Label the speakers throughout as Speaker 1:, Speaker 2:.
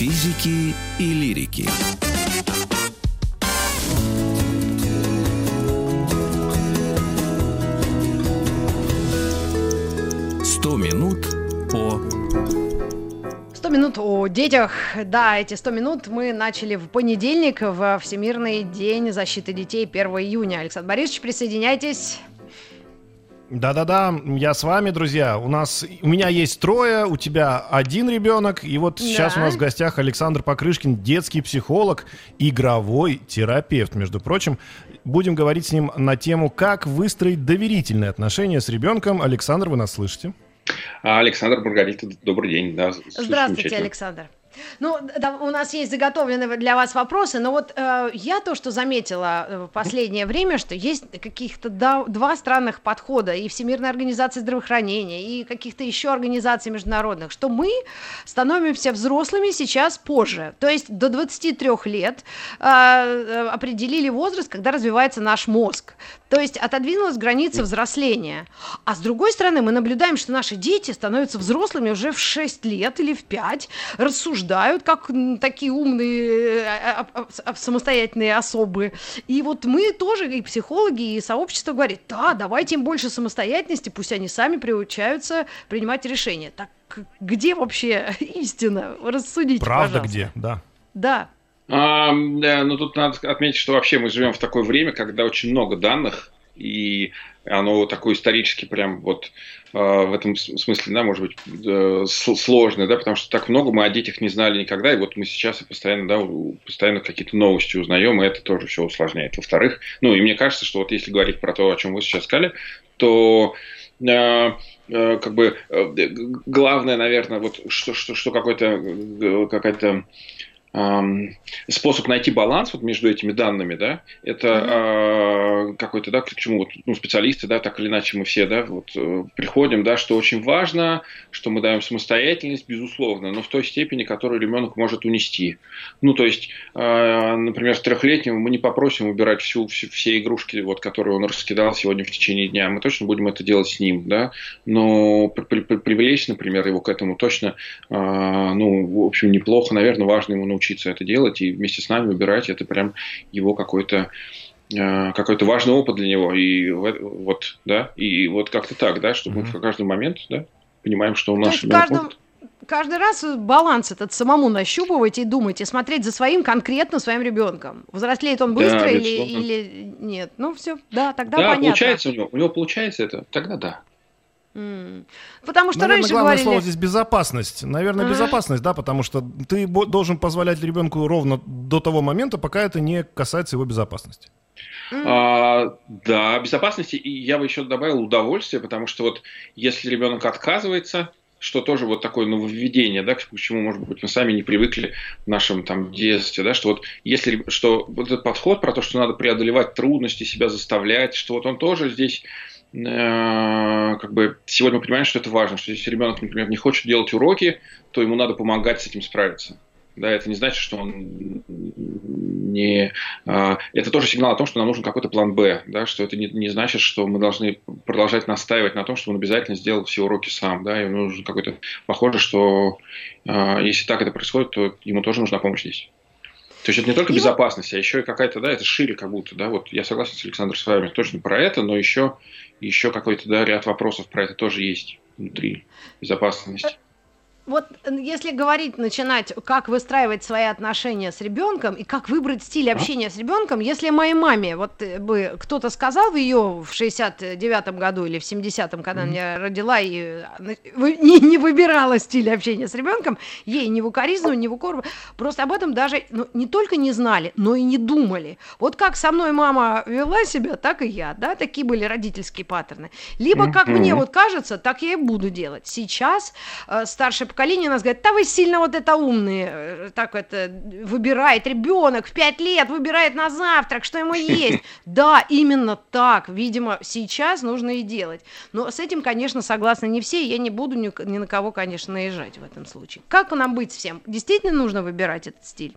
Speaker 1: физики и лирики. Сто минут по
Speaker 2: 100 минут о детях. Да, эти 100 минут мы начали в понедельник, в Всемирный день защиты детей 1 июня. Александр Борисович, присоединяйтесь.
Speaker 3: Да-да-да, я с вами, друзья. У нас, у меня есть трое, у тебя один ребенок, и вот сейчас
Speaker 2: Да.
Speaker 3: у нас в гостях Александр Покрышкин, детский психолог, игровой терапевт, между прочим. Будем говорить с ним на тему, как выстроить доверительные отношения с ребенком. Александр, вы нас слышите?
Speaker 4: Александр Маргарита, добрый день. Да,
Speaker 2: Здравствуйте. Александр. Ну, да, у нас есть заготовленные для вас вопросы, но вот э, я то, что заметила э, в последнее время, что есть каких-то да- два странных подхода и Всемирной организации здравоохранения, и каких-то еще организаций международных, что мы становимся взрослыми сейчас позже. То есть до 23 лет э, э, определили возраст, когда развивается наш мозг. То есть отодвинулась граница взросления. А с другой стороны, мы наблюдаем, что наши дети становятся взрослыми уже в 6 лет или в 5, рассуждают как м, такие умные, э, а- а- а- самостоятельные особы. И вот мы тоже, и психологи, и сообщество говорит, да, давайте им больше самостоятельности, пусть они сами приучаются принимать решения. Так где вообще истина? Рассудите,
Speaker 3: Правда
Speaker 2: пожалуйста.
Speaker 3: где? Да.
Speaker 2: Да.
Speaker 4: А, да, ну тут надо отметить, что вообще мы живем в такое время, когда очень много данных, и оно такое исторически прям вот э, в этом смысле, да, может быть, э, сложное, да, потому что так много мы о детях не знали никогда, и вот мы сейчас и постоянно, да, постоянно какие-то новости узнаем, и это тоже все усложняет. Во-вторых, ну и мне кажется, что вот если говорить про то, о чем вы сейчас сказали, то э, э, как бы э, главное, наверное, вот что, что, что какой-то э, какая-то способ найти баланс вот между этими данными, да, это а, какой-то, да, к чему вот, ну, специалисты, да, так или иначе мы все, да, вот э, приходим, да, что очень важно, что мы даем самостоятельность, безусловно, но в той степени, которую ребенок может унести. Ну, то есть, а, например, с трехлетнего мы не попросим убирать всю, всю- все игрушки, вот, которые он раскидал сегодня в течение дня, мы точно будем это делать с ним, да, но при- при- при- привлечь, например, его к этому точно а, ну, в общем, неплохо, наверное, важно ему научиться это делать и вместе с нами убирать. Это прям его какой-то а, какой-то важный опыт для него. И в- вот, да, и вот как-то так, да, чтобы
Speaker 3: Мгм.
Speaker 4: в каждый момент, да, понимаем, что у
Speaker 2: То
Speaker 4: нас
Speaker 2: есть
Speaker 4: может.
Speaker 2: Каждый раз баланс этот самому нащупывать и думать, и смотреть за своим конкретно своим ребенком. Взрослеет он
Speaker 4: Да,
Speaker 2: быстро или,
Speaker 4: безусловно.
Speaker 2: или нет? Ну все, да, тогда
Speaker 4: Да,
Speaker 2: понятно.
Speaker 4: получается у него, у него получается это, тогда да.
Speaker 2: Потому что
Speaker 3: Наверное,
Speaker 2: раньше
Speaker 3: главное
Speaker 2: говорили...
Speaker 3: слово здесь безопасность. Наверное, безопасность, да, потому что ты должен позволять ребенку ровно до того момента, пока это не касается его безопасности.
Speaker 4: А, да, безопасности, и я бы еще добавил удовольствие, потому что вот если ребенок отказывается, что тоже вот такое нововведение, да, к чему, может быть, мы сами не привыкли в нашем там детстве, да, что вот если, что вот этот подход про то, что надо преодолевать трудности, себя заставлять, что вот он тоже здесь как бы сегодня мы понимаем, что это важно, что если ребенок, например, не хочет делать уроки, то ему надо помогать с этим справиться. Да, это не значит, что он не... а, Это тоже сигнал о том, что нам нужен какой-то план Б, да, что это не, не значит, что мы должны продолжать настаивать на том, что он обязательно сделал все уроки сам, да, ему нужен какой-то... Похоже, что а, если так это происходит, то ему тоже нужна помощь здесь. То есть это не только
Speaker 2: И вот-
Speaker 4: безопасность, а еще и какая-то, да, это шире как будто, да, вот я согласен с Александром с вами точно про это, но еще, еще какой-то, да, ряд вопросов про это тоже есть внутри безопасности.
Speaker 2: Вот э, если говорить, начинать, как выстраивать свои отношения с ребенком и как выбрать стиль общения с ребенком, если моей маме вот э, бы кто-то сказал ее в 69-м году или в 70-м, когда она меня родила и э, не, не выбирала стиль общения с ребенком, ей ни в укоризну, ни в укор, просто об этом даже ну, не только не знали, но и не думали. Вот как со мной мама вела себя, так и я, да, такие были родительские паттерны. Либо как
Speaker 4: Мгм.
Speaker 2: мне вот кажется, так я и буду делать. Сейчас э, старшее поколение нас говорит, да вы сильно вот это умные, э, так это выбирает ребенок в 5 лет, выбирает на завтрак, что ему есть. Да, именно так, видимо, сейчас нужно и делать. Но с этим, конечно, согласны не все, я не буду ни, ни на кого, конечно, наезжать в этом случае. Как нам быть всем? Действительно нужно выбирать этот стиль?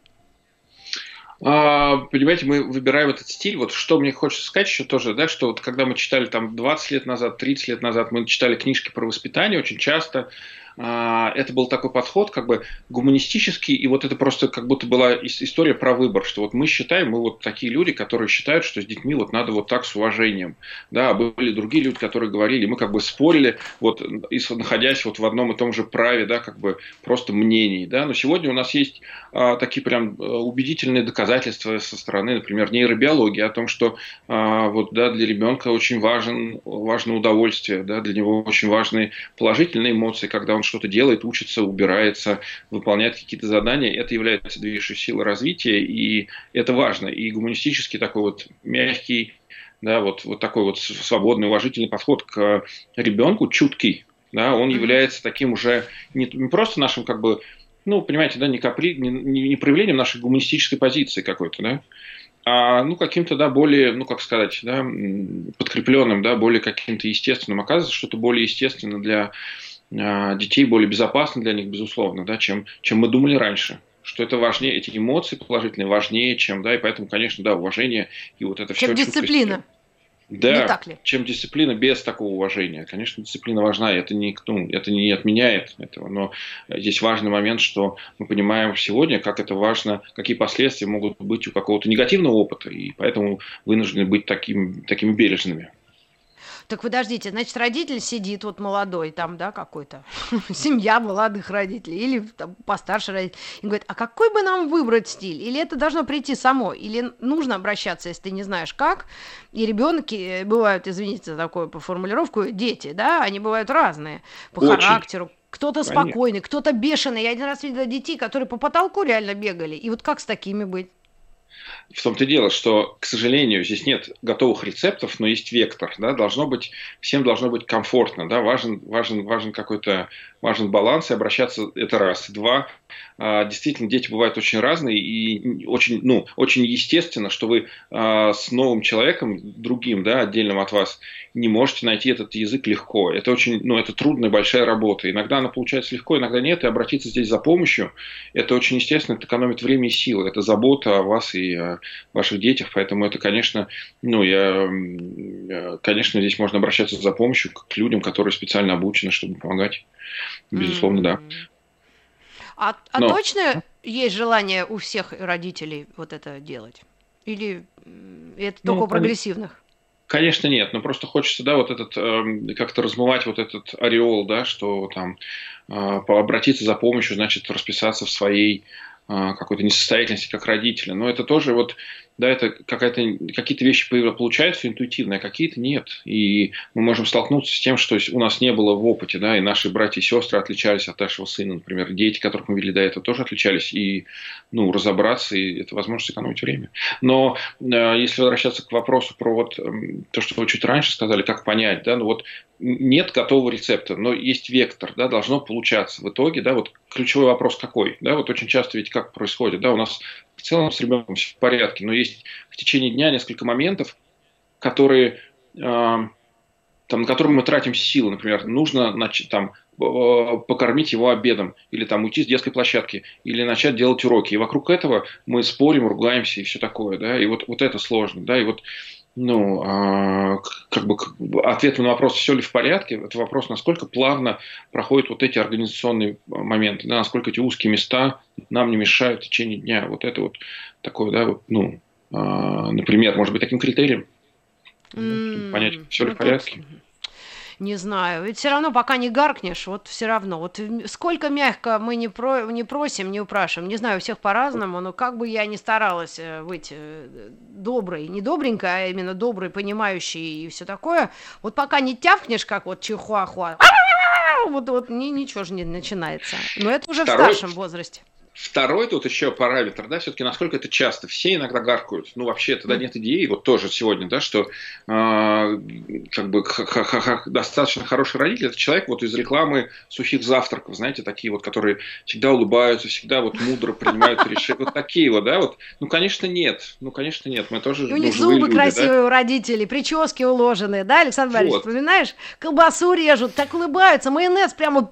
Speaker 4: А, понимаете, мы выбираем этот стиль. Вот что мне хочется сказать еще тоже, да, что вот когда мы читали там 20 лет назад, 30 лет назад, мы читали книжки про воспитание очень часто. А, это был такой подход, как бы гуманистический, и вот это просто как будто была история про выбор, что вот мы считаем, мы вот такие люди, которые считают, что с детьми вот надо вот так с уважением, да, были другие люди, которые говорили, мы как бы спорили, вот, и находясь вот в одном и том же праве, да, как бы просто мнений, да, но сегодня у нас есть а, такие прям э, убедительные доказательства со стороны, например, нейробиологии о том, что а, вот, да, для ребенка очень важен, важно удовольствие, да, для него очень важны положительные эмоции, когда он что-то делает, учится, убирается, выполняет какие-то задания, это является движущей силой развития, и это важно. И гуманистический такой вот мягкий, да, вот, вот такой вот свободный, уважительный подход к ребенку, чуткий, да, он является таким уже не, не просто нашим как бы ну, понимаете, да, не, капри, не, не проявлением нашей гуманистической позиции какой-то, да, а, ну, каким-то, да, более, ну, как сказать, да, подкрепленным, да, более каким-то естественным. Оказывается, что это более естественно для детей, более безопасно для них, безусловно, да, чем, чем мы думали раньше что это важнее, эти эмоции положительные важнее, чем, да, и поэтому, конечно, да, уважение и вот это
Speaker 2: все. Чем дисциплина.
Speaker 4: Да, не так ли? чем дисциплина без такого уважения. Конечно, дисциплина важна, и это не, ну, это не отменяет этого, но здесь важный момент, что мы понимаем сегодня, как это важно, какие последствия могут быть у какого-то негативного опыта, и поэтому вынуждены быть таким, такими бережными.
Speaker 2: Так подождите, значит, родитель сидит вот молодой там, да, какой-то, семья молодых родителей или там, постарше родителей, и говорит, а какой бы нам выбрать стиль? Или это должно прийти само? Или нужно обращаться, если ты не знаешь как? И ребенки э, бывают, извините за такую по формулировку, дети, да, они бывают разные по Очень. характеру, кто-то спокойный, кто-то бешеный. Я один раз видела детей, которые по потолку реально бегали. И вот как с такими быть?
Speaker 4: В том-то и дело, что, к сожалению, здесь нет готовых рецептов, но есть вектор. Да? Должно быть, всем должно быть комфортно. Да? Важен, важен, важен какой-то важен баланс и обращаться это раз. Два, действительно, дети бывают очень разные и очень, ну, очень естественно, что вы а, с новым человеком, другим, да, отдельным от вас, не можете найти этот язык легко. Это очень, ну, это трудная большая работа. Иногда она получается легко, иногда нет, и обратиться здесь за помощью, это очень естественно, это экономит время и силы, это забота о вас и о ваших детях, поэтому это, конечно, ну, я, конечно, здесь можно обращаться за помощью к людям, которые специально обучены, чтобы помогать. Безусловно, mm-hmm. да.
Speaker 2: А, а Но... точно есть желание у всех родителей вот это делать? Или это ну, только у прогрессивных?
Speaker 4: Конечно, нет, но просто хочется, да, вот этот, э, как-то размывать вот этот ореол, да, что там э, обратиться за помощью, значит, расписаться в своей э, какой-то несостоятельности как родителя. Но это тоже вот да, это какие-то вещи получаются интуитивно, а какие-то нет. И мы можем столкнуться с тем, что у нас не было в опыте, да, и наши братья и сестры отличались от нашего сына, например, дети, которых мы вели до этого, тоже отличались, и, ну, разобраться, и это возможность сэкономить время. Но э, если возвращаться к вопросу про вот э, то, что вы чуть раньше сказали, как понять, да, ну вот нет готового рецепта, но есть вектор, да, должно получаться. В итоге, да, вот ключевой вопрос какой, да, вот очень часто ведь как происходит, да, у нас в целом с ребенком все в порядке, но есть в течение дня несколько моментов, которые, э, там, на которые мы тратим силы, например, нужно там, покормить его обедом, или там уйти с детской площадки, или начать делать уроки. И вокруг этого мы спорим, ругаемся и все такое, да, и вот, вот это сложно, да, и вот ну, а, как бы ответ на вопрос, все ли в порядке, это вопрос, насколько плавно проходят вот эти организационные моменты, да, насколько эти узкие места нам не мешают в течение дня. Вот это вот такое, да, вот, ну, а, например, может быть, таким критерием, mm, понять, все ли ну, в порядке.
Speaker 2: Не знаю. Ведь все равно, пока не гаркнешь, вот все равно. Вот сколько мягко мы не, про, не просим, не упрашиваем. Не знаю, у всех по-разному, но как бы я ни старалась э, быть э, доброй, не добренькой, а именно доброй, понимающей и все такое, вот пока не тявкнешь, как вот чихуахуа, вот, вот ни, ничего же не начинается. Но это уже Второй... в старшем возрасте.
Speaker 4: Второй тут еще параметр, да, все-таки насколько это часто. Все иногда гаркают. Ну, вообще, тогда нет идеи, вот тоже сегодня, да, что э, как бы х -х -х достаточно хороший родитель, это человек вот из рекламы сухих завтраков, знаете, такие вот, которые всегда улыбаются, всегда вот мудро принимают решения. Вот такие вот, да, вот. Ну, конечно, нет. Ну, конечно, нет. Мы тоже
Speaker 2: у них зубы люди, красивые да? у родителей, прически уложенные, да, Александр Борисович, вот. вспоминаешь? Колбасу режут, так улыбаются, майонез прямо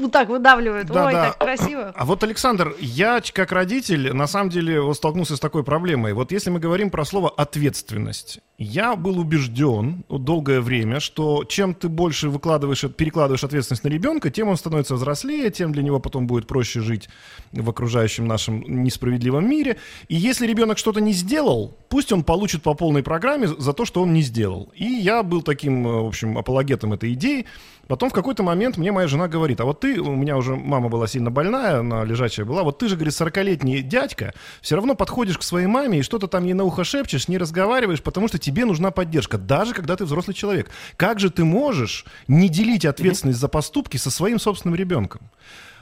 Speaker 2: вот так выдавливают. Да, Ой, да. так красиво.
Speaker 3: А вот, Александр Александр, я как родитель, на самом деле, столкнулся с такой проблемой. Вот если мы говорим про слово «ответственность», я был убежден долгое время, что чем ты больше выкладываешь, перекладываешь ответственность на ребенка, тем он становится взрослее, тем для него потом будет проще жить в окружающем нашем несправедливом мире. И если ребенок что-то не сделал, пусть он получит по полной программе за то, что он не сделал. И я был таким, в общем, апологетом этой идеи. Потом в какой-то момент мне моя жена говорит, а вот ты, у меня уже мама была сильно больная, она лежачая была, вот ты же, говорит, 40-летний дядька, все равно подходишь к своей маме и что-то там ей на ухо шепчешь, не разговариваешь, потому что тебе нужна поддержка, даже когда ты взрослый человек. Как же ты можешь не делить ответственность за поступки со своим собственным ребенком?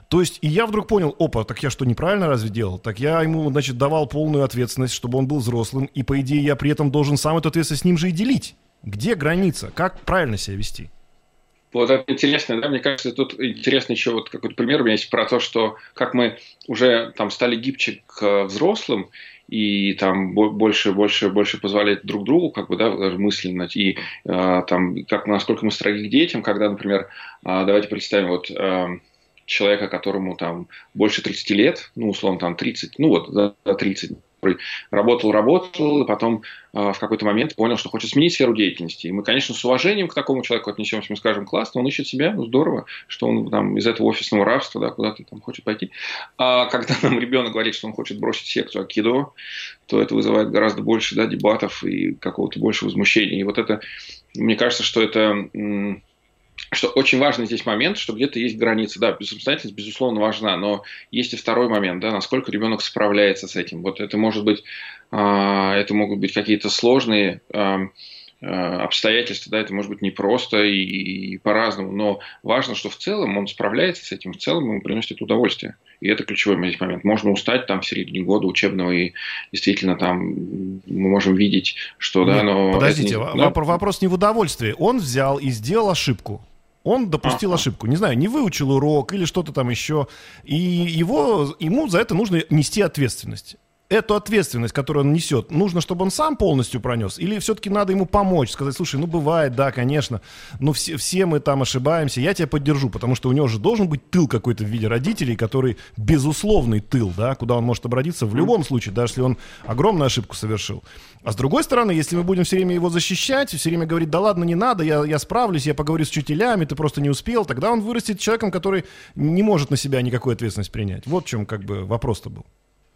Speaker 3: То есть, и я вдруг понял, опа, так я что, неправильно разве делал? Так я ему, значит, давал полную ответственность, чтобы он был взрослым, и, по идее, я при этом должен сам эту ответственность с ним же и делить. Где граница? Как правильно себя вести?
Speaker 4: Вот это интересно, да, мне кажется, тут интересно еще вот какой-то пример у меня есть про то, что как мы уже там стали гибче к взрослым, и там больше, больше, больше позволять друг другу, как бы, да, мысленно, и э, там, как, насколько мы строги к детям, когда, например, э, давайте представим, вот, э, человека, которому там больше 30 лет, ну, условно, там 30, ну, вот, до 30, который работал, работал, и потом э, в какой-то момент понял, что хочет сменить сферу деятельности. И мы, конечно, с уважением к такому человеку отнесемся, мы скажем, классно, он ищет себя, ну здорово, что он там из этого офисного рабства да, куда-то там хочет пойти. А когда нам ребенок говорит, что он хочет бросить секцию акидо, то это вызывает гораздо больше да, дебатов и какого-то больше возмущения. И вот это, мне кажется, что это что очень важный здесь момент, что где-то есть граница. Да, самостоятельность, безусловно, важна, но есть и второй момент, да, насколько ребенок справляется с этим. Вот это может быть, а, это могут быть какие-то сложные а, а, обстоятельства, да, это может быть непросто и, и по-разному, но важно, что в целом он справляется с этим, в целом ему приносит удовольствие. И это ключевой здесь момент. Можно устать там в середине года учебного, и действительно там мы можем видеть, что, Нет, да, но...
Speaker 3: Подождите, не, да? вопрос не в удовольствии. Он взял и сделал ошибку. Он допустил ага. ошибку, не знаю, не выучил урок или что-то там еще, и его, ему за это нужно нести ответственность эту ответственность, которую он несет, нужно, чтобы он сам полностью пронес? Или все-таки надо ему помочь, сказать, слушай, ну бывает, да, конечно, но все, все мы там ошибаемся, я тебя поддержу, потому что у него же должен быть тыл какой-то в виде родителей, который безусловный тыл, да, куда он может обратиться в любом случае, даже если он огромную ошибку совершил. А с другой стороны, если мы будем все время его защищать, все время говорить, да ладно, не надо, я, я справлюсь, я поговорю с учителями, ты просто не успел, тогда он вырастет человеком, который не может на себя никакой ответственность принять. Вот в чем как бы вопрос-то был.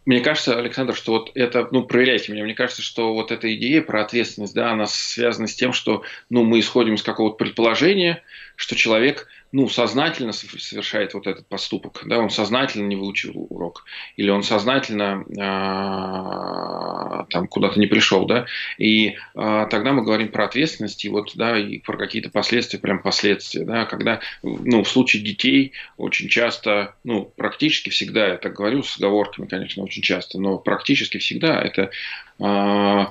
Speaker 4: Мне кажется, Александр, что вот это, ну, проверяйте меня, мне кажется, что вот эта идея про ответственность, да, она связана с тем, что, ну, мы исходим из какого-то предположения, что человек – ну, сознательно совершает вот этот поступок, да, он сознательно не выучил урок, или он сознательно э, там куда-то не пришел, да, и э, тогда мы говорим про ответственность, и вот, да, и про какие-то последствия, прям последствия, да, когда, ну, в случае детей очень часто, ну, практически всегда, я так говорю с оговорками, конечно, очень часто, но практически всегда это э,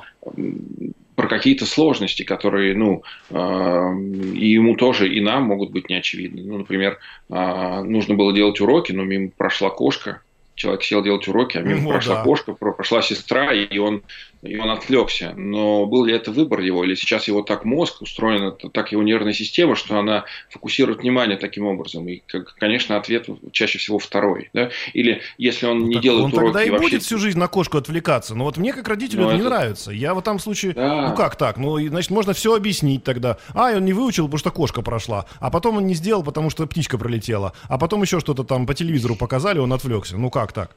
Speaker 4: про какие-то сложности, которые, ну, э, и ему тоже, и нам могут быть неочевидны. Ну, например, э, нужно было делать уроки, но мимо прошла кошка, человек сел делать уроки, а мимо ну, прошла да. кошка, прошла сестра, и он и он отвлекся. Но был ли это выбор его, или сейчас его так мозг устроен, так его нервная система, что она фокусирует внимание таким образом? И, конечно, ответ чаще всего второй. Да? Или если он не так делает
Speaker 3: он
Speaker 4: уроки...
Speaker 3: тогда и
Speaker 4: вообще...
Speaker 3: будет всю жизнь на кошку отвлекаться. Но вот мне как родителю это, это не нравится. Я в этом случае... Да. Ну как так? Ну, значит, можно все объяснить тогда. А, он не выучил, потому что кошка прошла. А потом он не сделал, потому что птичка пролетела. А потом еще что-то там по телевизору показали, он отвлекся. Ну как так?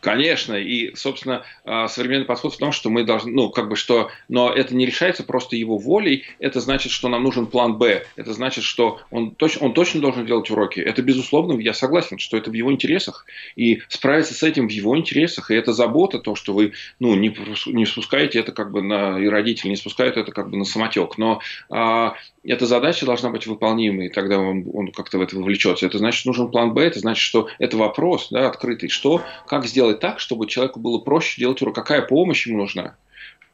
Speaker 4: Конечно, и, собственно, а, современный подход в том, что мы должны, ну, как бы что, но это не решается просто его волей, это значит, что нам нужен план Б, это значит, что он, точ, он точно должен делать уроки, это безусловно, я согласен, что это в его интересах, и справиться с этим в его интересах, и это забота, то, что вы, ну, не, не спускаете это как бы на, и родители не спускают это как бы на самотек, но а, эта задача должна быть выполнимой, и тогда он, он как-то в это вовлечется. Это значит, нужен план Б, это значит, что это вопрос да, открытый. Что, как сделать так, чтобы человеку было проще делать урок? Какая помощь ему нужна?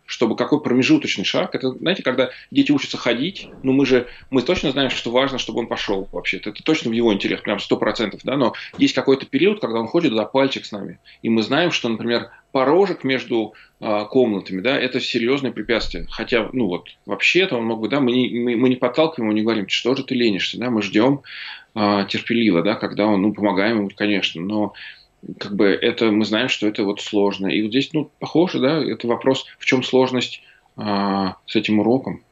Speaker 4: Чтобы какой промежуточный шаг, это, знаете, когда дети учатся ходить, ну мы же, мы точно знаем, что важно, чтобы он пошел вообще-то, это точно в его интерес, прям сто процентов, да, но есть какой-то период, когда он ходит за пальчик с нами, и мы знаем, что, например, порожек между э, комнатами, да, это серьезное препятствие, хотя, ну вот, вообще-то он мог бы, да, мы не, мы, мы не подталкиваем его, не говорим, что же ты ленишься, да, мы ждем э, терпеливо, да, когда он, ну, помогаем ему, конечно, но как бы это мы знаем, что это вот сложно. И вот здесь, ну, похоже, да, это вопрос, в чем сложность а, с этим уроком.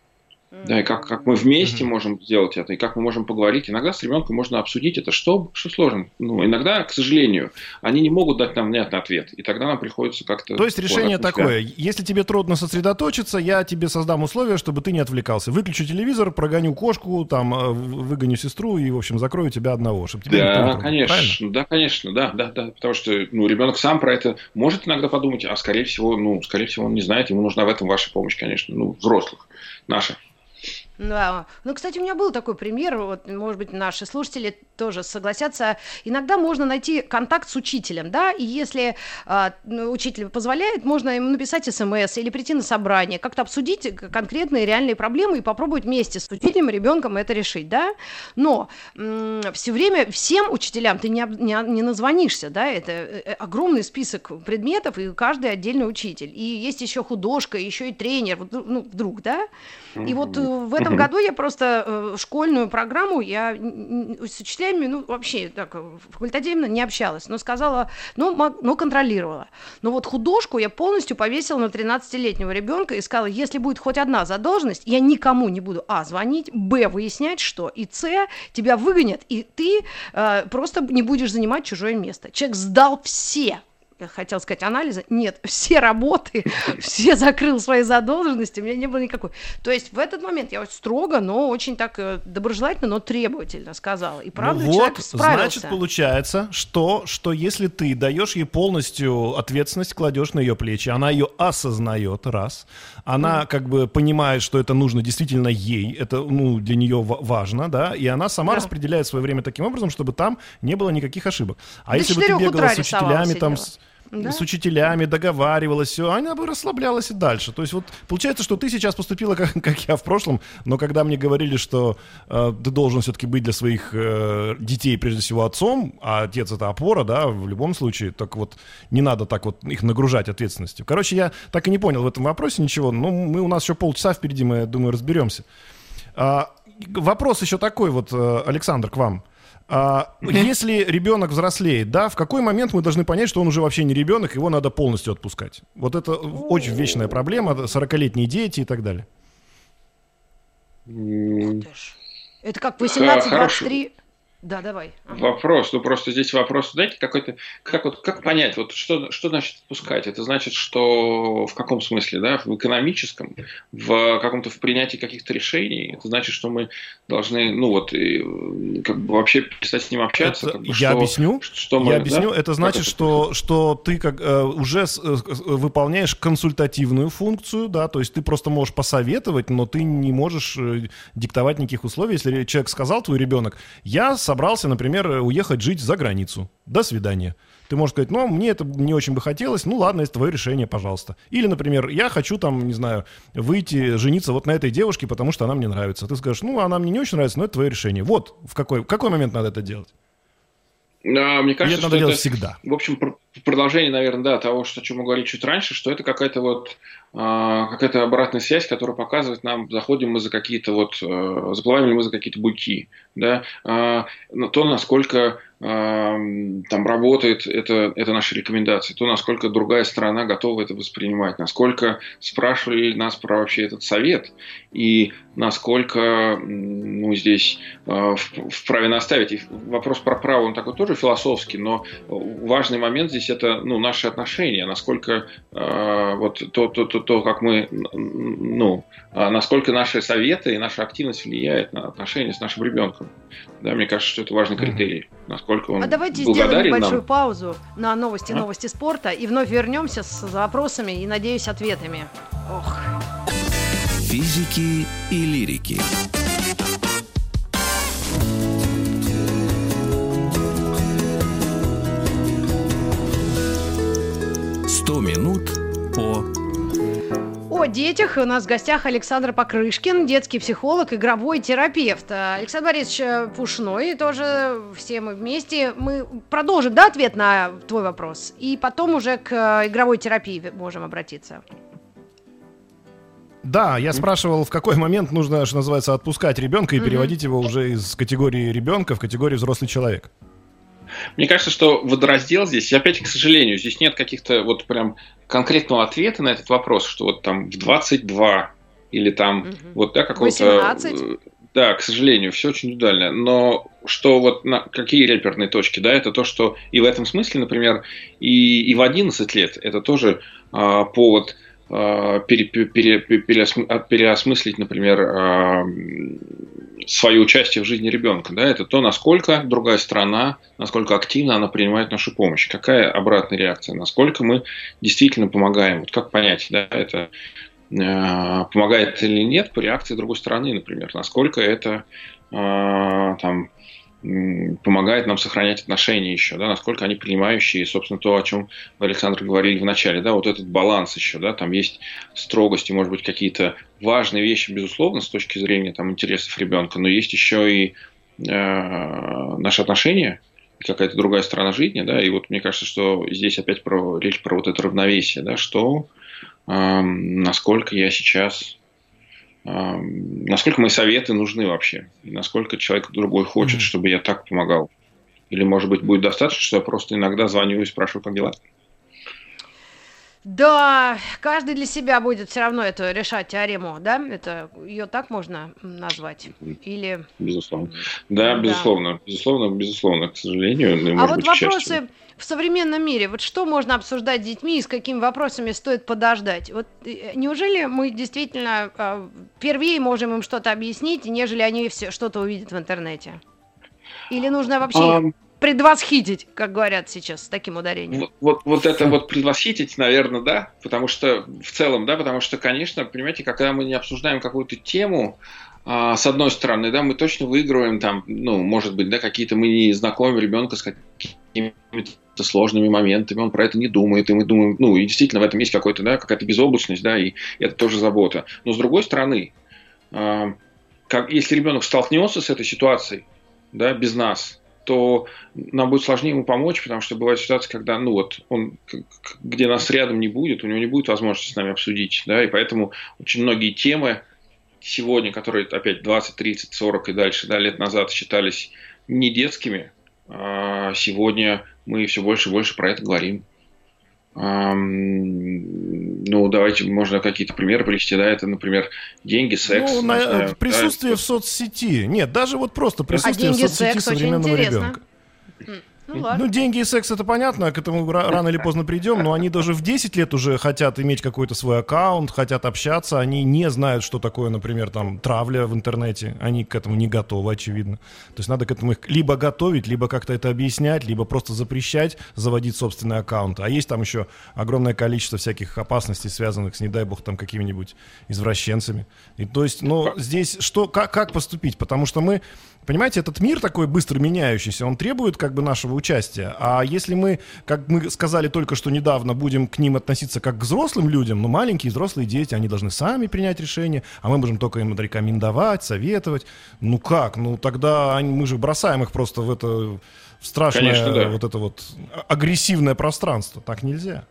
Speaker 4: Да, и как, как мы вместе mm-hmm. можем сделать это, и как мы можем поговорить. Иногда с ребенком можно обсудить это, что, что сложно. Ну, иногда, к сожалению, они не могут дать нам внятный ответ, и тогда нам приходится как-то...
Speaker 3: То есть решение такое, если тебе трудно сосредоточиться, я тебе создам условия, чтобы ты не отвлекался. Выключу телевизор, прогоню кошку, там, э, выгоню сестру и, в общем, закрою тебя одного. Чтобы тебе
Speaker 4: да, конечно, правильно? да, конечно, да, да, да, потому что, ну, ребенок сам про это может иногда подумать, а скорее всего, ну, скорее всего, он не знает, ему нужна в этом ваша помощь, конечно, ну, взрослых, наша.
Speaker 2: Да. Ну, кстати, у меня был такой пример, вот, может быть, наши слушатели тоже согласятся. Иногда можно найти контакт с учителем, да, и если э, учитель позволяет, можно ему написать смс или прийти на собрание, как-то обсудить конкретные реальные проблемы и попробовать вместе с учителем и ребенком это решить, да. Но м- все время всем учителям ты не, не, не назвонишься, да, это э, э, огромный список предметов и каждый отдельный учитель. И есть еще художка, еще и тренер, ну, вдруг, да. И вот э, в этом году я просто э, школьную программу, я с учителями, ну, вообще так факультативно не общалась, но сказала, ну, ну, контролировала. Но вот художку я полностью повесила на 13-летнего ребенка и сказала, если будет хоть одна задолженность, я никому не буду, а, звонить, б, выяснять, что, и, с, тебя выгонят, и ты э, просто не будешь занимать чужое место. Человек сдал все хотел сказать, анализа. Нет, все работы, все закрыл свои задолженности, у меня не было никакой. То есть в этот момент я очень строго, но очень так э, доброжелательно, но требовательно сказала. И правда, ну
Speaker 3: вот,
Speaker 2: справился.
Speaker 3: значит, получается, что, что если ты даешь ей полностью ответственность, кладешь на ее плечи, она ее осознает, раз, она mm. как бы понимает, что это нужно действительно ей, это ну, для нее важно, да, и она сама да. распределяет свое время таким образом, чтобы там не было никаких ошибок. А До если бы ты бегала с учителями, там, с, да? с учителями, договаривалась, все, она бы расслаблялась и дальше. То есть вот получается, что ты сейчас поступила как, как я в прошлом, но когда мне говорили, что э, ты должен все-таки быть для своих э, детей прежде всего отцом, а отец это опора, да, в любом случае, так вот не надо так вот их нагружать ответственностью. Короче, я так и не понял в этом вопросе ничего, но мы, у нас еще полчаса впереди, мы, думаю, разберемся. А, вопрос еще такой вот, э, Александр, к вам. А, если ребенок взрослеет, да, в какой момент мы должны понять, что он уже вообще не ребенок, его надо полностью отпускать? Вот это очень вечная проблема, 40-летние дети и так далее.
Speaker 2: Это как 18-23... Да, давай.
Speaker 4: Ага. Вопрос, ну просто здесь вопрос, знаете, какой-то, как вот, как понять, вот что, что значит отпускать? Это значит, что в каком смысле, да, в экономическом, в каком-то в принятии каких-то решений. Это значит, что мы должны, ну вот, и, как бы вообще перестать с ним общаться.
Speaker 3: Это,
Speaker 4: как бы,
Speaker 3: я
Speaker 4: что,
Speaker 3: объясню.
Speaker 4: Что мы,
Speaker 3: я объясню. Да? Это значит, это? что что ты как э, уже с, э, выполняешь консультативную функцию, да, то есть ты просто можешь посоветовать, но ты не можешь э, диктовать никаких условий. Если человек сказал твой ребенок, я собрался, например, уехать жить за границу. До свидания. Ты можешь сказать, ну, мне это не очень бы хотелось, ну, ладно, это твое решение, пожалуйста. Или, например, я хочу там, не знаю, выйти, жениться вот на этой девушке, потому что она мне нравится. Ты скажешь, ну, она мне не очень нравится, но это твое решение. Вот в какой, в какой момент надо это делать?
Speaker 4: А, мне кажется,
Speaker 3: это надо делать
Speaker 4: это,
Speaker 3: всегда.
Speaker 4: В общем, продолжение, наверное, да, того, что, о чем мы говорили чуть раньше, что это какая-то вот а, какая-то обратная связь, которая показывает нам, заходим мы за какие-то вот, э, заплываем ли мы за какие-то буйки, да, а, то, насколько там работает это, это наши рекомендации, то, насколько другая сторона готова это воспринимать, насколько спрашивали нас про вообще этот совет, и насколько ну, здесь вправе наставить. И вопрос про право, он такой тоже философский, но важный момент здесь это ну, наши отношения, насколько э, вот то, то, то, то, как мы, ну, а насколько наши советы и наша активность влияет на отношения с нашим ребенком. Да, мне кажется, что это важный критерий. Насколько он
Speaker 2: А давайте сделаем небольшую нам. паузу на новости, а? новости спорта и вновь вернемся с вопросами и, надеюсь, ответами. Ох.
Speaker 1: Физики и лирики. Сто минут по
Speaker 2: о детях у нас в гостях Александр Покрышкин, детский психолог, игровой терапевт. Александр Борисович э, Пушной, тоже все мы вместе. Мы продолжим, да, ответ на твой вопрос? И потом уже к э, игровой терапии можем обратиться.
Speaker 3: Да, я спрашивал, в какой момент нужно, что называется, отпускать ребенка и переводить его уже из категории ребенка в категорию взрослый человек.
Speaker 4: Мне кажется, что водораздел здесь, и опять, к сожалению, здесь нет каких-то вот прям конкретного ответа на этот вопрос, что вот там в 22 или там угу. вот да, какого-то... 18? Да, к сожалению, все очень индивидуально. Но что вот на какие реперные точки, да, это то, что и в этом смысле, например, и, и в 11 лет это тоже а, повод а, пере, пере, пере, переосмыслить, например, а, свое участие в жизни ребенка. Да, это то, насколько другая страна, насколько активно она принимает нашу помощь, какая обратная реакция, насколько мы действительно помогаем. Вот как понять, да, это Э, помогает или нет по реакции другой стороны, например, насколько это э, там, помогает нам сохранять отношения еще, да, насколько они принимающие, собственно, то, о чем Александр говорили в начале, да, вот этот баланс еще, да, там есть строгости, может быть, какие-то важные вещи, безусловно, с точки зрения там интересов ребенка, но есть еще и э, наши отношения, какая-то другая сторона жизни, да, и вот мне кажется, что здесь опять про речь про вот это равновесие, да, что насколько я сейчас насколько мои советы нужны вообще, и насколько человек другой хочет, чтобы я так помогал. Или, может быть, будет достаточно, что я просто иногда звоню и спрашиваю, как дела.
Speaker 2: Да, каждый для себя будет все равно это решать теорему, да? Это ее так можно назвать? Или...
Speaker 4: Безусловно. Да, да. безусловно. Безусловно, безусловно, к сожалению.
Speaker 2: А вот быть, вопросы в современном мире, вот что можно обсуждать с детьми и с какими вопросами стоит подождать? Вот э, неужели мы действительно э, первее можем им что-то объяснить, нежели они все что-то увидят в интернете? Или нужно вообще um предвосхитить, как говорят сейчас, с таким ударением.
Speaker 4: Вот, вот, это вот предвосхитить, наверное, да, потому что в целом, да, потому что, конечно, понимаете, когда мы не обсуждаем какую-то тему, а, с одной стороны, да, мы точно выигрываем там, ну, может быть, да, какие-то мы не знакомим ребенка с какими-то сложными моментами, он про это не думает, и мы думаем, ну, и действительно в этом есть какой-то, да, какая-то безоблачность, да, и это тоже забота. Но с другой стороны, а, как, если ребенок столкнется с этой ситуацией, да, без нас, то нам будет сложнее ему помочь, потому что бывает ситуация, когда, ну вот, он, где нас рядом не будет, у него не будет возможности с нами обсудить, да, и поэтому очень многие темы сегодня, которые опять 20, 30, 40 и дальше, да, лет назад считались не детскими, а сегодня мы все больше и больше про это говорим. Ну, давайте, можно какие-то примеры привести, да, это, например, деньги, секс. Ну, на,
Speaker 3: знаю, присутствие да, в соцсети. Нет, даже вот просто присутствие а деньги, в соцсети секс современного ребенка. Ну, ладно. ну, деньги и секс это понятно, к этому рано или поздно придем, но они даже в 10 лет уже хотят иметь какой-то свой аккаунт, хотят общаться, они не знают, что такое, например, там, травля в интернете, они к этому не готовы, очевидно. То есть надо к этому их либо готовить, либо как-то это объяснять, либо просто запрещать заводить собственный аккаунт. А есть там еще огромное количество всяких опасностей, связанных с, не дай бог, там какими-нибудь извращенцами. И то есть, ну, здесь что, как, как поступить? Потому что мы Понимаете, этот мир такой быстро меняющийся, он требует как бы нашего участия. А если мы, как мы сказали только что недавно, будем к ним относиться как к взрослым людям, ну, маленькие взрослые дети, они должны сами принять решение, а мы можем только им рекомендовать, советовать. Ну как? Ну тогда они, мы же бросаем их просто в это страшное Конечно, да. вот это вот агрессивное пространство. Так нельзя.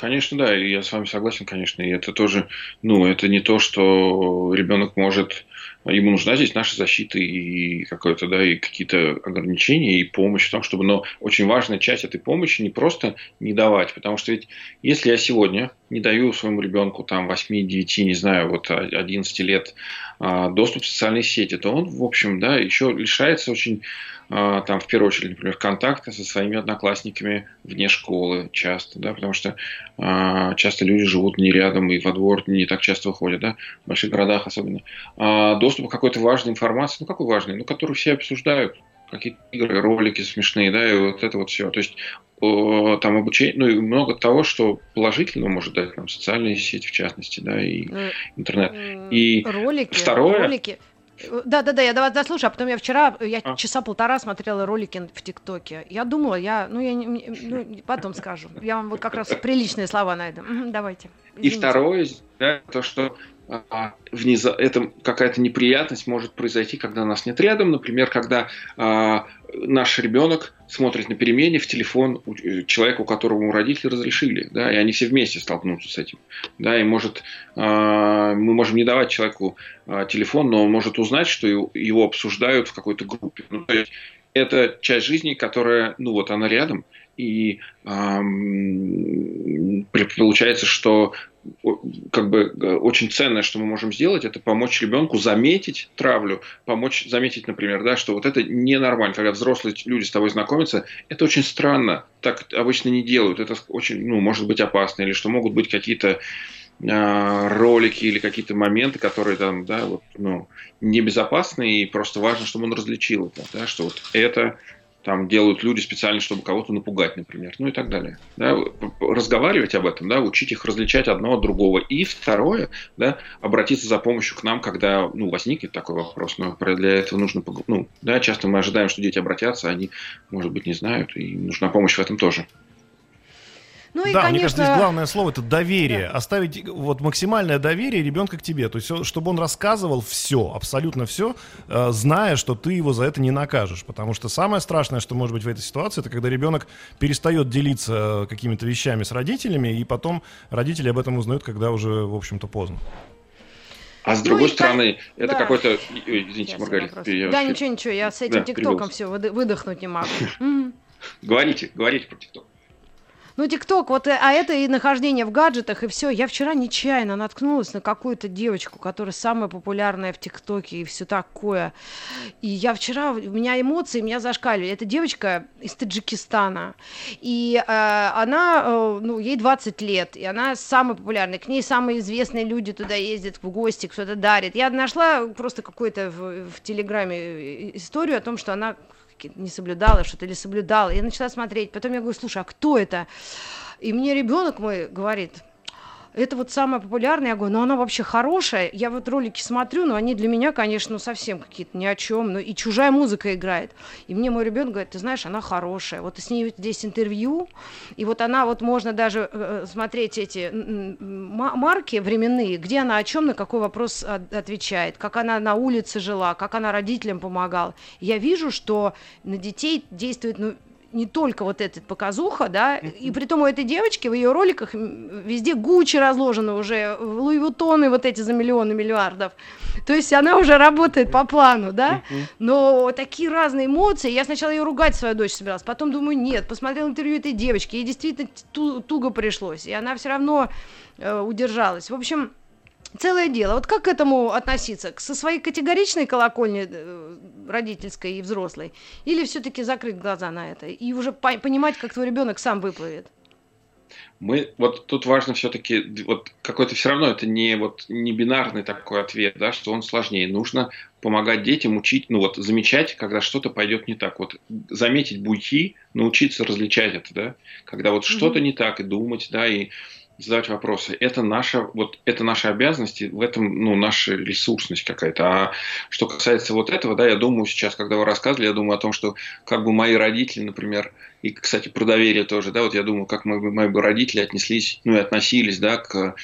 Speaker 4: Конечно, да, и я с вами согласен, конечно. И это тоже, ну, это не то, что ребенок может ему нужна здесь наша защита и какое-то, да, и какие-то ограничения, и помощь в том, чтобы, но очень важная часть этой помощи не просто не давать, потому что ведь если я сегодня не даю своему ребенку там 8, 9, не знаю, вот 11 лет а, доступ в социальные сети, то он, в общем, да, еще лишается очень а, там, в первую очередь, например, контакты со своими одноклассниками вне школы часто, да, потому что э, часто люди живут не рядом и во двор не так часто выходят, да, в больших городах особенно. А доступ к какой-то важной информации, ну, какой важной, ну, которую все обсуждают, какие-то игры, ролики смешные, да, и вот это вот все. То есть там обучение, ну и много того, что положительно может дать нам социальные сети, в частности, да, и интернет. И
Speaker 2: ролики, второе, ролики да, да, да, я вас дослушаю, а потом я вчера, я а. часа полтора смотрела ролики в ТикТоке. Я думала, я, ну, я не, ну, потом скажу. Я вам вот как раз приличные слова найду. Давайте.
Speaker 4: Извините. И второе, да, то, что а, внеза... это какая-то неприятность может произойти, когда нас нет рядом. Например, когда а, наш ребенок смотрит на перемене в телефон э, человека, у которого родители разрешили, да, и они все вместе столкнутся с этим, да, и может а, мы можем не давать человеку а, телефон, но он может узнать, что его, его обсуждают в какой-то группе. Ну, то есть это часть жизни, которая, ну вот она рядом, и эм, получается, что как бы э, очень ценное, что мы можем сделать, это помочь ребенку заметить травлю, помочь заметить, например, да, что вот это ненормально, когда взрослые люди с тобой знакомятся, это очень странно, так обычно не делают, это очень, ну, может быть опасно, или что могут быть какие-то э, ролики или какие-то моменты, которые там, да, вот, ну, небезопасны, и просто важно, чтобы он различил это, да, что вот это там делают люди специально, чтобы кого-то напугать, например, ну и так далее. Да, разговаривать об этом, да, учить их различать одно от другого. И второе, да, обратиться за помощью к нам, когда ну, возникнет такой вопрос. Но для этого нужно, ну, да, часто мы ожидаем, что дети обратятся, они, может быть, не знают, и нужна помощь в этом тоже.
Speaker 3: Ну, и, да, конечно... мне кажется, здесь главное слово это доверие. Да. Оставить вот максимальное доверие ребенка к тебе. То есть, чтобы он рассказывал все, абсолютно все, э, зная, что ты его за это не накажешь. Потому что самое страшное, что может быть в этой ситуации, это когда ребенок перестает делиться э, какими-то вещами с родителями, и потом родители об этом узнают, когда уже, в общем-то, поздно.
Speaker 4: А с другой ну, стороны, так... это да. какой-то... Извините, Маргарита.
Speaker 2: Да, ничего, ничего, я с этим да, ТикТоком все выдохнуть не могу.
Speaker 4: Говорите, говорите про ТикТок.
Speaker 2: Ну, ТикТок, вот, э, а это и нахождение в гаджетах, и все. Я вчера нечаянно наткнулась на какую-то девочку, которая самая популярная в ТикТоке, и все такое. И я вчера, у меня эмоции, меня зашкаливали. Эта девочка из Таджикистана, и э, она, э, ну, ей 20 лет, и она самая популярная. К ней самые известные люди туда ездят в гости, кто-то дарит. Я нашла просто какую-то в, в Телеграме э, историю о том, что она не соблюдала что-то или соблюдала. Я начала смотреть, потом я говорю, слушай, а кто это? И мне ребенок мой говорит, это вот самое популярное. Я говорю, ну она вообще хорошая. Я вот ролики смотрю, но они для меня, конечно, ну, совсем какие-то ни о чем. Ну и чужая музыка играет. И мне мой ребенок говорит, ты знаешь, она хорошая. Вот с ней здесь интервью, и вот она вот можно даже э, смотреть эти марки временные, где она о чем, на какой вопрос отвечает, как она на улице жила, как она родителям помогала. Я вижу, что на детей действует ну, не только вот этот показуха, да, и при том у этой девочки в ее роликах везде Гуччи разложены уже, Луи Вуттоны вот эти за миллионы миллиардов. То есть она уже работает по плану, да, но такие разные эмоции. Я сначала ее ругать свою дочь собиралась, потом думаю, нет, посмотрел интервью этой девочки, ей действительно туго пришлось, и она все равно э, удержалась. В общем, целое дело. Вот как к этому относиться? Со своей категоричной колокольни э, родительской и взрослой? Или все-таки закрыть глаза на это и уже по- понимать, как твой ребенок сам выплывет?
Speaker 4: Мы вот тут важно все-таки вот какой-то все равно это не вот не бинарный такой ответ, да, что он сложнее. Нужно помогать детям учить, ну вот замечать, когда что-то пойдет не так. Вот заметить буйки, научиться различать это, да, когда вот mm-hmm. что-то не так и думать, да, и задавать вопросы. Это наша, вот, это наши обязанности, в этом ну, наша ресурсность какая-то. А что касается вот этого, да, я думаю сейчас, когда вы рассказывали, я думаю о том, что как бы мои родители, например, и, кстати, про доверие тоже, да, вот я думаю, как мои, мои бы родители отнеслись, ну и относились, да, к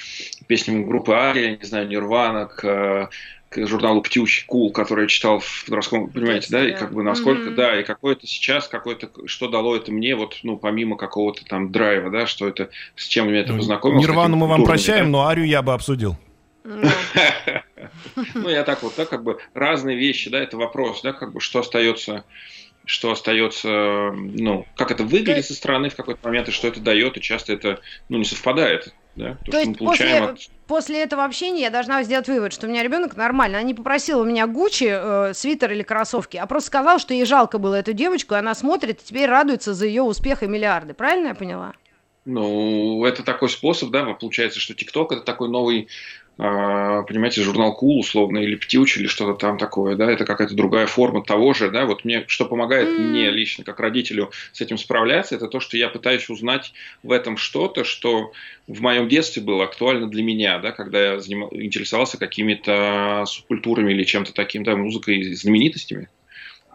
Speaker 4: песням группы Ария, не знаю, Нирвана, к к журналу «Птющий Кул», который я читал в подростковом, понимаете, да, и как бы насколько, mm-hmm. да, и какое-то сейчас, какое-то, что дало это мне, вот, ну, помимо какого-то там драйва, да, что это, с чем я это ну, познакомился.
Speaker 3: Нирвану мы вам прощаем, но Арию я бы обсудил.
Speaker 4: Ну, я так вот, да, как бы разные вещи, да, это вопрос, да, как бы, что остается что остается, ну, как это выглядит со стороны в какой-то момент, и что это дает, и часто это, ну, не совпадает. Да?
Speaker 2: То, То есть после, от... после этого общения я должна сделать вывод, что у меня ребенок нормально. Она не попросила у меня Гуччи, э, свитер или кроссовки, а просто сказала, что ей жалко было эту девочку, и она смотрит и теперь радуется за ее успех и миллиарды. Правильно я поняла?
Speaker 4: Ну, это такой способ, да, получается, что ТикТок это такой новый понимаете, журнал Кул, условно, или Птюч, или что-то там такое, да, это какая-то другая форма того же, да, вот мне, что помогает mm. мне лично, как родителю, с этим справляться, это то, что я пытаюсь узнать в этом что-то, что в моем детстве было актуально для меня, да, когда я заним... интересовался какими-то субкультурами или чем-то таким, да, музыкой, знаменитостями,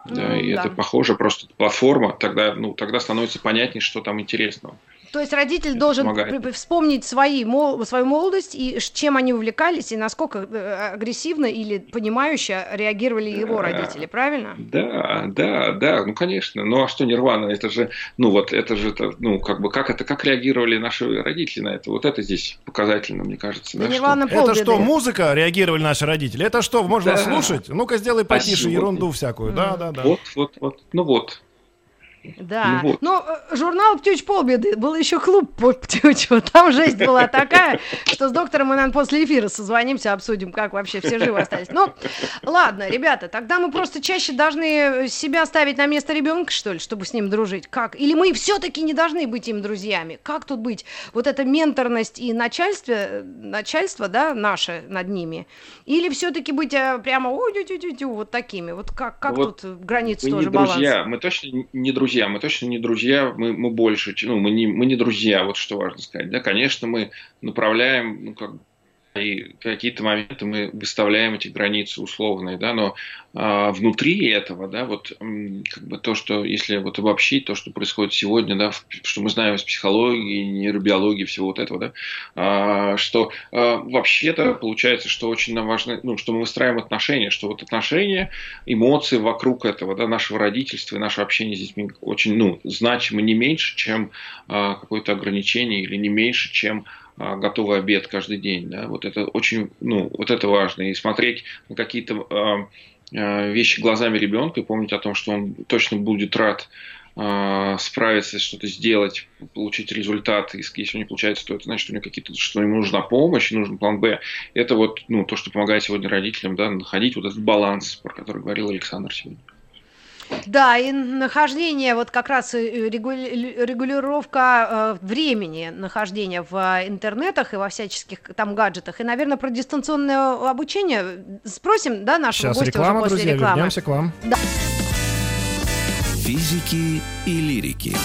Speaker 4: да, mm, и да. это похоже, просто платформа, тогда, ну, тогда становится понятнее, что там интересного.
Speaker 2: То есть родитель должен помогает. вспомнить свои, мол, свою молодость и чем они увлекались, и насколько э, агрессивно или понимающе реагировали его да, родители, правильно?
Speaker 4: Да, да, да, ну конечно. Ну а что Нирвана? Это же, ну вот это же, ну как бы, как это, как реагировали наши родители на это? Вот это здесь показательно, мне кажется. Да,
Speaker 3: Нирвана что? Это что, музыка реагировали наши родители? Это что, можно да. слушать? Ну-ка сделай потише Спасибо. ерунду всякую. Да, да, да.
Speaker 4: Вот, вот, вот. Ну вот.
Speaker 2: Да. Ну, вот. Но э, журнал «Птюч полбеды» был еще клуб Птючева. Там жесть была такая, что с доктором мы, наверное, после эфира созвонимся, обсудим, как вообще все живы остались. Ну, ладно, ребята, тогда мы просто чаще должны себя ставить на место ребенка, что ли, чтобы с ним дружить. Как? Или мы все-таки не должны быть им друзьями? Как тут быть? Вот эта менторность и начальство, начальство, да, наше над ними? Или все-таки быть э, прямо вот такими? Вот как, как вот тут границы тоже
Speaker 4: не друзья, мы точно не друзья друзья, мы точно не друзья, мы, мы больше, ну, мы не, мы не друзья, вот что важно сказать. Да, конечно, мы направляем, ну, как и какие-то моменты мы выставляем эти границы условные, да, но а, внутри этого, да, вот как бы то, что если вот обобщить то, что происходит сегодня, да, что мы знаем из психологии, нейробиологии, всего вот этого, да, а, что а, вообще-то получается, что очень нам важно, ну, что мы выстраиваем отношения, что вот отношения, эмоции вокруг этого, да, нашего родительства и наше общение с детьми очень, ну, значимо не меньше, чем а, какое-то ограничение или не меньше, чем готовый обед каждый день. Да? Вот это очень, ну, вот это важно. И смотреть на какие-то э, вещи глазами ребенка и помнить о том, что он точно будет рад справиться, что-то сделать, получить результат. Если не получается, то это значит, что, у него какие-то, что ему нужна помощь, нужен план Б. Это вот ну, то, что помогает сегодня родителям да, находить вот этот баланс, про который говорил Александр сегодня.
Speaker 2: Да, и нахождение, вот как раз э, регулировка э, времени нахождения в интернетах и во всяческих там гаджетах. И, наверное, про дистанционное обучение спросим, да, нашего
Speaker 3: Сейчас гостя реклама, уже после друзья, рекламы. вернемся к вам. Да.
Speaker 1: Физики и лирики.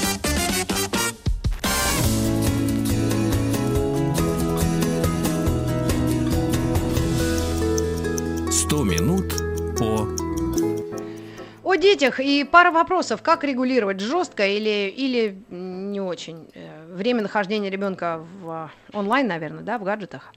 Speaker 1: Сто минут
Speaker 2: о детях и пара вопросов. Как регулировать жестко или, или не очень? Э, время нахождения ребенка в онлайн, наверное, да, в гаджетах?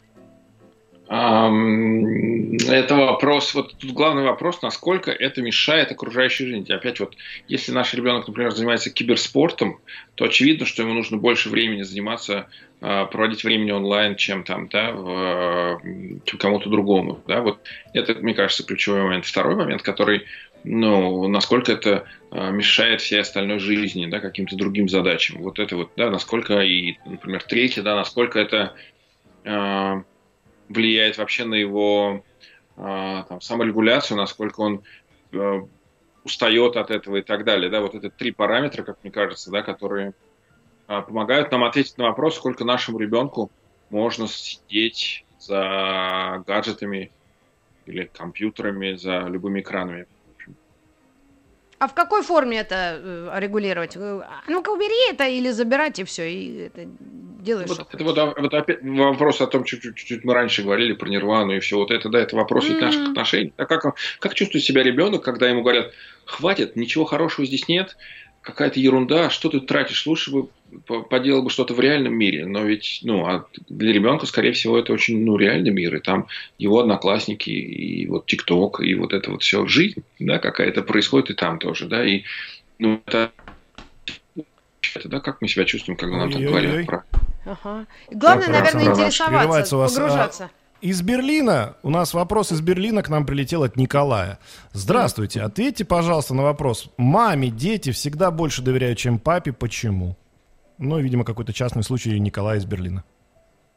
Speaker 4: Это вопрос, вот тут главный вопрос, насколько это мешает окружающей жизни. Опять вот, если наш ребенок, например, занимается киберспортом, то очевидно, что ему нужно больше времени заниматься, а, проводить времени онлайн, чем там, да, в, чем кому-то другому. Да, вот это, мне кажется, ключевой момент. Второй момент, который ну, насколько это э, мешает всей остальной жизни, да, каким-то другим задачам. Вот это вот, да, насколько и, например, третье, да, насколько это э, влияет вообще на его э, там, саморегуляцию, насколько он э, устает от этого и так далее, да, вот это три параметра, как мне кажется, да, которые э, помогают нам ответить на вопрос, сколько нашему ребенку можно сидеть за гаджетами или компьютерами, за любыми экранами.
Speaker 2: А в какой форме это э, регулировать? А ну-ка убери это или забирать и все, и это делаешь.
Speaker 4: Вот, это вот, а, вот опять вопрос о том, чуть-чуть мы раньше говорили про нирвану и все вот это, да, это вопрос mm-hmm. наших отношений. А как, как чувствует себя ребенок, когда ему говорят, хватит, ничего хорошего здесь нет, какая-то ерунда, что ты тратишь, лучше бы поделал бы что-то в реальном мире, но ведь, ну, а для ребенка, скорее всего, это очень, ну, реальный мир, и там его одноклассники, и вот ТикТок, и вот это вот все, жизнь, да, какая-то происходит и там тоже, да, и, ну, это, это да, как мы себя чувствуем, когда нам там говорят про...
Speaker 2: Ага. Главное, наверное, интересоваться, погружаться.
Speaker 3: Из Берлина, у нас вопрос из Берлина к нам прилетел от Николая. Здравствуйте, ответьте, пожалуйста, на вопрос. Маме дети всегда больше доверяют, чем папе, почему? Ну, видимо, какой-то частный случай Николая из Берлина.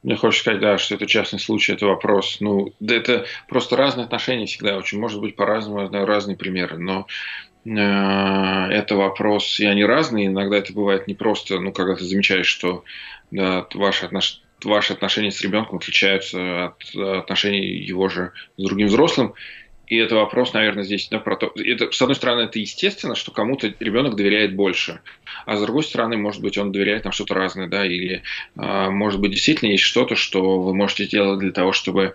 Speaker 4: Мне хочется сказать, да, что это частный случай, это вопрос. Ну, да это просто разные отношения всегда очень. Может быть, по-разному, знаю разные примеры, но э, это вопрос, и они разные. Иногда это бывает не просто, ну, когда ты замечаешь, что да, ваши отношения ваши отношения с ребенком отличаются от отношений его же с другим взрослым. И это вопрос, наверное, здесь да, про то. Это, с одной стороны, это естественно, что кому-то ребенок доверяет больше, а с другой стороны, может быть, он доверяет нам что-то разное, да, или, э, может быть, действительно есть что-то, что вы можете делать для того, чтобы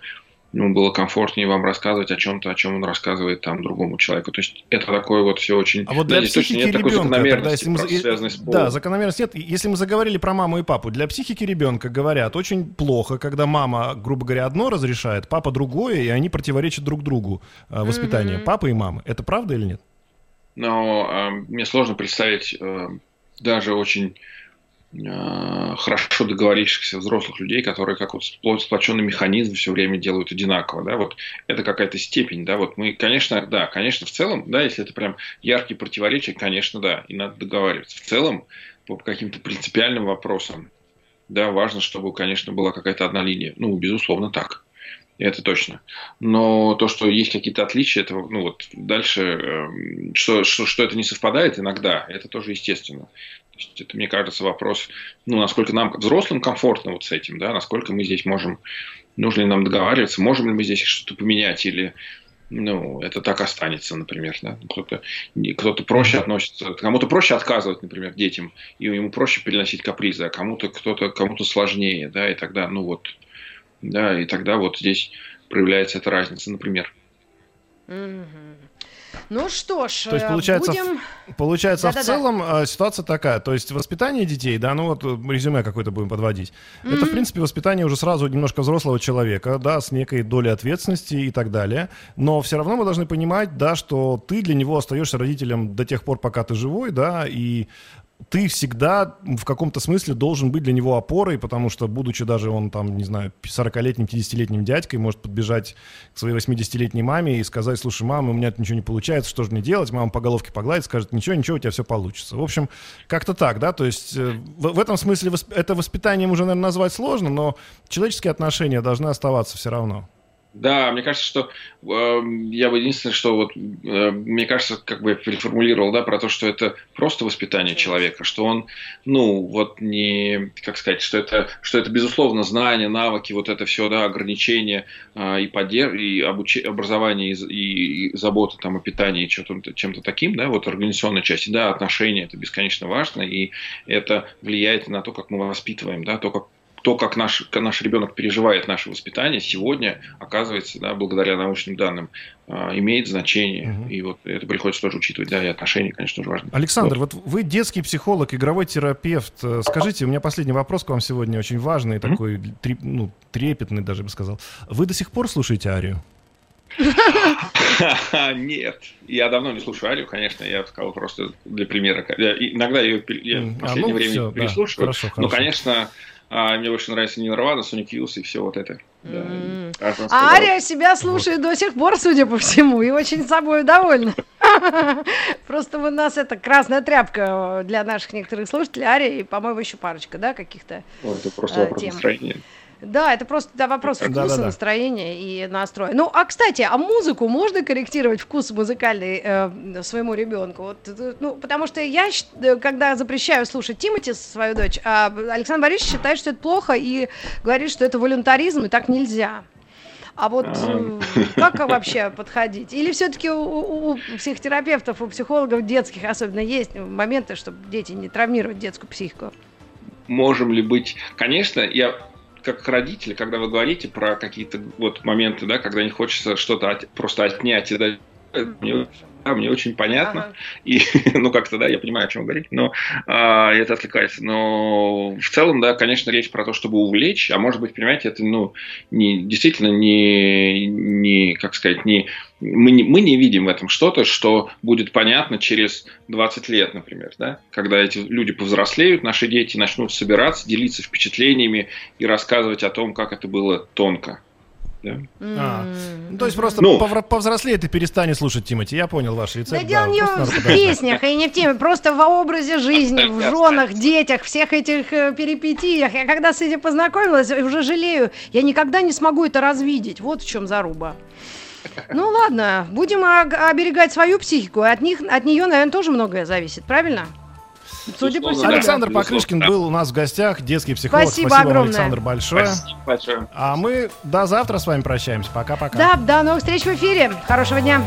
Speaker 4: ему было комфортнее вам рассказывать о чем-то, о чем он рассказывает там другому человеку. То есть это такое вот все очень...
Speaker 3: А вот для
Speaker 4: точно
Speaker 3: психики
Speaker 4: нет такой
Speaker 3: ребенка, тогда,
Speaker 4: закономерности,
Speaker 3: если мы...
Speaker 4: с
Speaker 3: Да,
Speaker 4: полом.
Speaker 3: закономерность нет. Если мы заговорили про маму и папу, для психики ребенка говорят очень плохо, когда мама, грубо говоря, одно разрешает, папа другое, и они противоречат друг другу э, воспитание папы и мамы. Это правда или нет?
Speaker 4: Но э, мне сложно представить э, даже очень хорошо договорившихся взрослых людей, которые как вот спло- сплоченный механизм все время делают одинаково, да, вот это какая-то степень, да, вот мы, конечно, да, конечно, в целом, да, если это прям яркие противоречия, конечно, да, и надо договариваться. В целом, по каким-то принципиальным вопросам, да, важно, чтобы, конечно, была какая-то одна линия. Ну, безусловно, так. Это точно. Но то, что есть какие-то отличия, это, ну вот дальше, эм, что, что, что это не совпадает иногда, это тоже естественно. То есть это, мне кажется, вопрос, ну, насколько нам, взрослым, комфортно вот с этим, да, насколько мы здесь можем, нужно ли нам договариваться, можем ли мы здесь что-то поменять или ну, это так останется, например, да. Кто-то, кто-то проще относится, кому-то проще отказывать, например, детям, и ему проще переносить капризы, а кому-то кто-то кому-то сложнее, да, и тогда, ну вот, да, и тогда вот здесь проявляется эта разница, например.
Speaker 2: Мгм. Ну что ж,
Speaker 3: То есть,
Speaker 2: э,
Speaker 3: получается,
Speaker 2: будем...
Speaker 3: Получается, в
Speaker 2: Да-да-да.
Speaker 3: целом э, ситуация такая. То есть воспитание детей, да, ну вот э, резюме какое-то будем подводить. Это, в принципе, воспитание уже сразу немножко взрослого человека, да, с некой долей ответственности и так далее. Но все равно мы должны понимать, да, что ты для него остаешься родителем до тех пор, пока ты живой, да, и ты всегда в каком-то смысле должен быть для него опорой, потому что, будучи даже он там, не знаю, 40-летним, 50-летним дядькой, может подбежать к своей 80-летней маме и сказать, слушай, мама, у меня ничего не получается, что же мне делать? Мама по головке погладит, скажет, ничего, ничего, у тебя все получится. В общем, как-то так, да, то есть э, в, в этом смысле восп- это воспитанием уже, наверное, назвать сложно, но человеческие отношения должны оставаться все равно.
Speaker 4: Да, мне кажется, что э, я бы единственное, что вот э, мне кажется, как бы я переформулировал, да, про то, что это просто воспитание человека, что он, ну, вот не, как сказать, что это, что это безусловно знания, навыки, вот это все, да, ограничения э, и поддерж, и обуч... образование, и, и, и забота там о питании, и чем-то, чем-то таким, да, вот организационной части, да, отношения, это бесконечно важно, и это влияет на то, как мы воспитываем, да, то, как то, как наш, наш ребенок переживает наше воспитание, сегодня, оказывается, да, благодаря научным данным, а, имеет значение.
Speaker 3: Мгм.
Speaker 4: И вот это приходится тоже учитывать. Да, и отношения, конечно, тоже важны.
Speaker 3: Александр, вот вы детский психолог, игровой терапевт. Э, Скажите, у меня последний вопрос к вам сегодня очень важный, такой три- ну, трепетный даже бы сказал. Вы до сих пор слушаете Арию?
Speaker 4: Нет, я давно не слушаю Арию, конечно, я сказал просто для примера. Я иногда ее я в
Speaker 3: а,
Speaker 4: последнее
Speaker 3: ну,
Speaker 4: время
Speaker 3: да,
Speaker 4: переслушиваю.
Speaker 3: хорошо,
Speaker 4: Но, конечно, а, мне больше нравится Нирвана, Sonic Youth и все вот это. Да,
Speaker 2: А. Ария себя слушает до сих пор, судя по всему, и очень собой довольна. Просто у нас это красная тряпка для наших некоторых слушателей. Ария и, по-моему, еще парочка, да, каких-то.
Speaker 4: Это просто
Speaker 2: а,
Speaker 4: вопрос настроения.
Speaker 2: Да, это просто да, вопрос вкуса,
Speaker 3: Да-да-да.
Speaker 2: настроения и настроя. Ну, а кстати, а музыку можно корректировать вкус музыкальный э, своему ребенку? Вот, э, ну, потому что я, э, когда запрещаю слушать Тимати, свою дочь, а Александр Борисович считает, что это плохо и говорит, что это волюнтаризм и так нельзя. А вот э, как вообще подходить? Или все-таки у, у- у психотерапевтов, у психологов детских особенно есть моменты, чтобы дети не травмировать детскую психику?
Speaker 4: можем ли быть... Конечно, я как родитель, когда вы говорите про какие-то вот моменты, да, когда не хочется что-то от- просто отнять и дать, мне, мне очень понятно.
Speaker 2: Ага.
Speaker 4: И, ну, как-то, да, я понимаю, о чем вы говорите, но а, это отвлекается. Но в целом, да, конечно, речь про то, чтобы увлечь, а может быть, понимаете, это, ну, не, действительно не, не, как сказать, не, мы не, мы не видим в этом что-то, что будет понятно через 20 лет, например, да, когда эти люди повзрослеют, наши дети начнут собираться, делиться впечатлениями и рассказывать о том, как это было тонко. Да.
Speaker 3: А,
Speaker 2: М.
Speaker 3: Ну, то есть просто
Speaker 4: Ну.
Speaker 3: повзрослеет и перестанет слушать Тимати. Я понял ваш
Speaker 2: Да
Speaker 3: рецепт.
Speaker 2: дело не
Speaker 3: просто надо
Speaker 2: в песнях и не в теме, просто в образе жизни, в женах, детях, всех этих э, перипетиях. Я когда с этим познакомилась, уже жалею, я никогда не смогу это развидеть. Вот в чем заруба. Ну ладно, будем оберегать свою психику, от них, от нее, наверное, тоже многое зависит, правильно? Судя по всему.
Speaker 4: да.
Speaker 2: да.
Speaker 3: Александр
Speaker 4: Безусловно,
Speaker 3: Покрышкин
Speaker 4: да.
Speaker 3: был у нас в гостях, детский психолог.
Speaker 2: Спасибо
Speaker 3: вам,
Speaker 2: огромное.
Speaker 3: Александр, большое.
Speaker 4: Спасибо большое.
Speaker 3: А мы до завтра с вами прощаемся. Пока-пока.
Speaker 2: Да, до новых встреч в эфире. Хорошего дня.